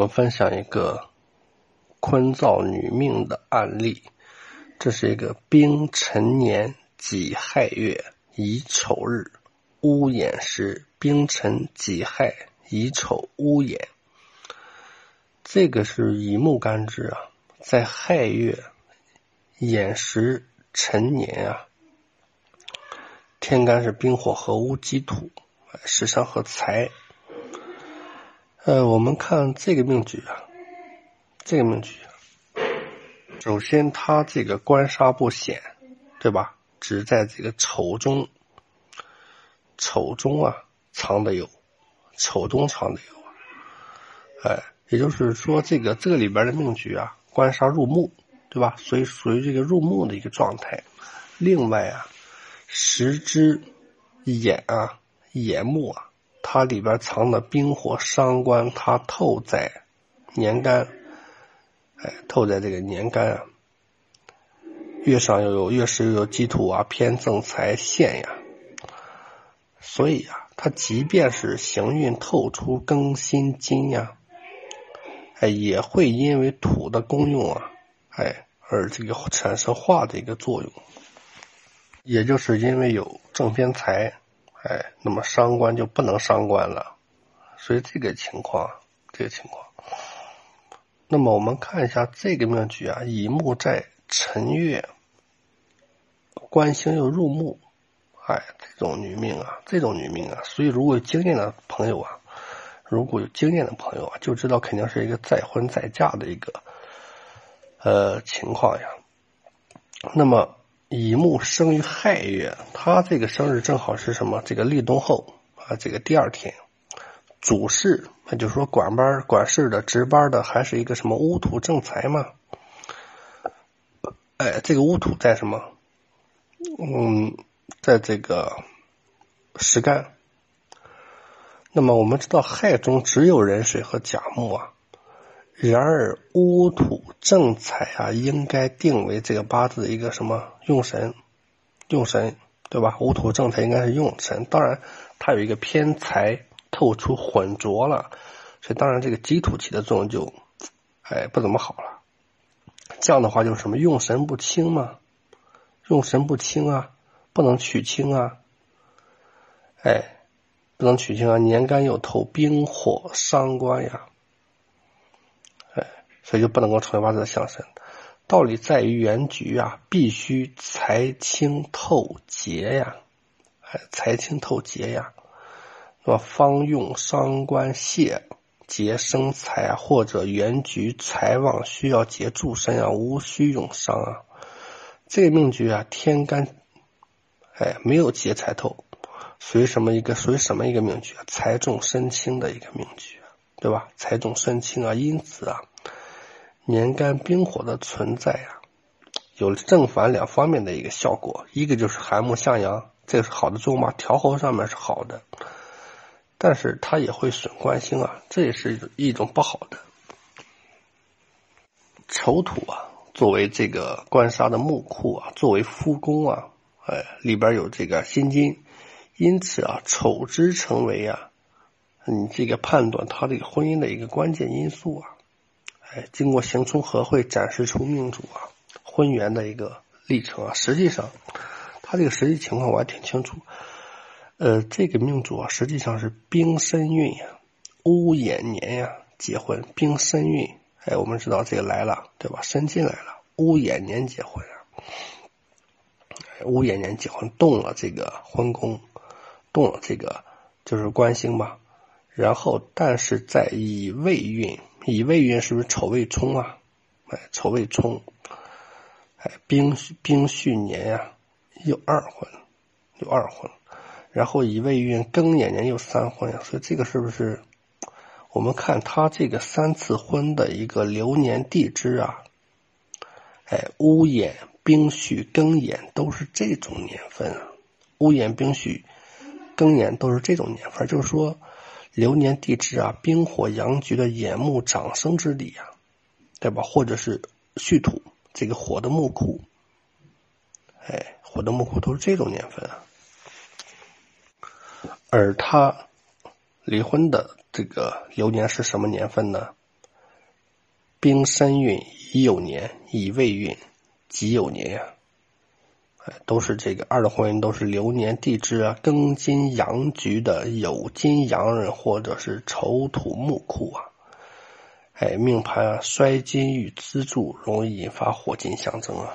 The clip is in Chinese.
们分享一个坤造女命的案例。这是一个丙辰年己亥月乙丑日乌眼时，丙辰己亥乙丑乌眼。这个是乙木干支啊，在亥月寅时辰年啊，天干是丙火合乌基土，时伤和财。呃，我们看这个命局啊，这个命局，首先它这个官杀不显，对吧？只在这个丑中，丑中啊藏的有，丑中藏的有，哎，也就是说这个这个里边的命局啊，官杀入木，对吧？所以属于这个入木的一个状态。另外啊，时之眼啊，眼木啊。它里边藏的冰火伤官，它透在年干，哎，透在这个年干啊。月上又有月时又有基土啊，偏正财陷呀。所以啊，它即便是行运透出庚辛金呀，哎，也会因为土的功用啊，哎，而这个产生化的一个作用。也就是因为有正偏财。哎，那么伤官就不能伤官了，所以这个情况，这个情况。那么我们看一下这个命局啊，乙木在辰月，官星又入木，哎，这种女命啊，这种女命啊，所以如果有经验的朋友啊，如果有经验的朋友啊，就知道肯定是一个再婚再嫁的一个呃情况呀。那么。乙木生于亥月，他这个生日正好是什么？这个立冬后啊，这个第二天，主事，那就是说管班管事的值班的，还是一个什么乌土正财嘛？哎，这个乌土在什么？嗯，在这个实干。那么我们知道亥中只有壬水和甲木啊。然而戊土正财啊，应该定为这个八字的一个什么用神？用神对吧？戊土正财应该是用神，当然它有一个偏财透出混浊了，所以当然这个基土起的作用就哎不怎么好了。这样的话就是什么用神不清嘛？用神不清啊，不能取清啊，哎，不能取清啊，年干又透冰火伤官呀。所以就不能够成为八字的相身，道理在于原局啊，必须财清透节呀，哎，财清透节呀，那么方用伤官泄节生财啊，或者原局财旺需要节助身啊，无需用伤啊。这个命局啊，天干哎没有劫财透，属于什么一个属于什么一个命局啊？财重身轻的一个命局，对吧？财重身轻啊，因此啊。年干冰火的存在啊，有正反两方面的一个效果。一个就是寒木向阳，这个是好的作用嘛，调和上面是好的，但是它也会损官星啊，这也是一种不好的。丑土啊，作为这个官杀的木库啊，作为夫宫啊，哎，里边有这个辛金，因此啊，丑之成为啊，你这个判断他这个婚姻的一个关键因素啊。哎，经过行冲合会展示出命主啊婚缘的一个历程啊，实际上他这个实际情况我还挺清楚。呃，这个命主啊，实际上是丙申运呀，乌眼年呀结婚，丙申运。哎，我们知道这个来了，对吧？申金来了，乌眼年结婚啊，乌眼年结婚动了这个婚宫，动了这个就是官星吧。然后，但是在乙未运。乙未运是不是丑未冲啊？哎，丑未冲，哎，丙丙戌年呀，又二婚，又二婚，然后乙未运庚寅年又三婚呀，所以这个是不是？我们看他这个三次婚的一个流年地支啊，哎，乌眼、丙戌、庚寅都是这种年份啊，乌眼、丙戌、庚寅都是这种年份，就是说。流年地支啊，冰火阳局的眼目长生之地啊，对吧？或者是戌土这个火的木库，哎，火的木库都是这种年份啊。而他离婚的这个流年是什么年份呢？丙申运乙酉年，乙未运己酉年呀。都是这个二的婚姻都是流年地支啊，庚金阳局的酉金阳人或者是丑土木库啊。哎，命盘啊，衰金与资助容易引发火金相争啊。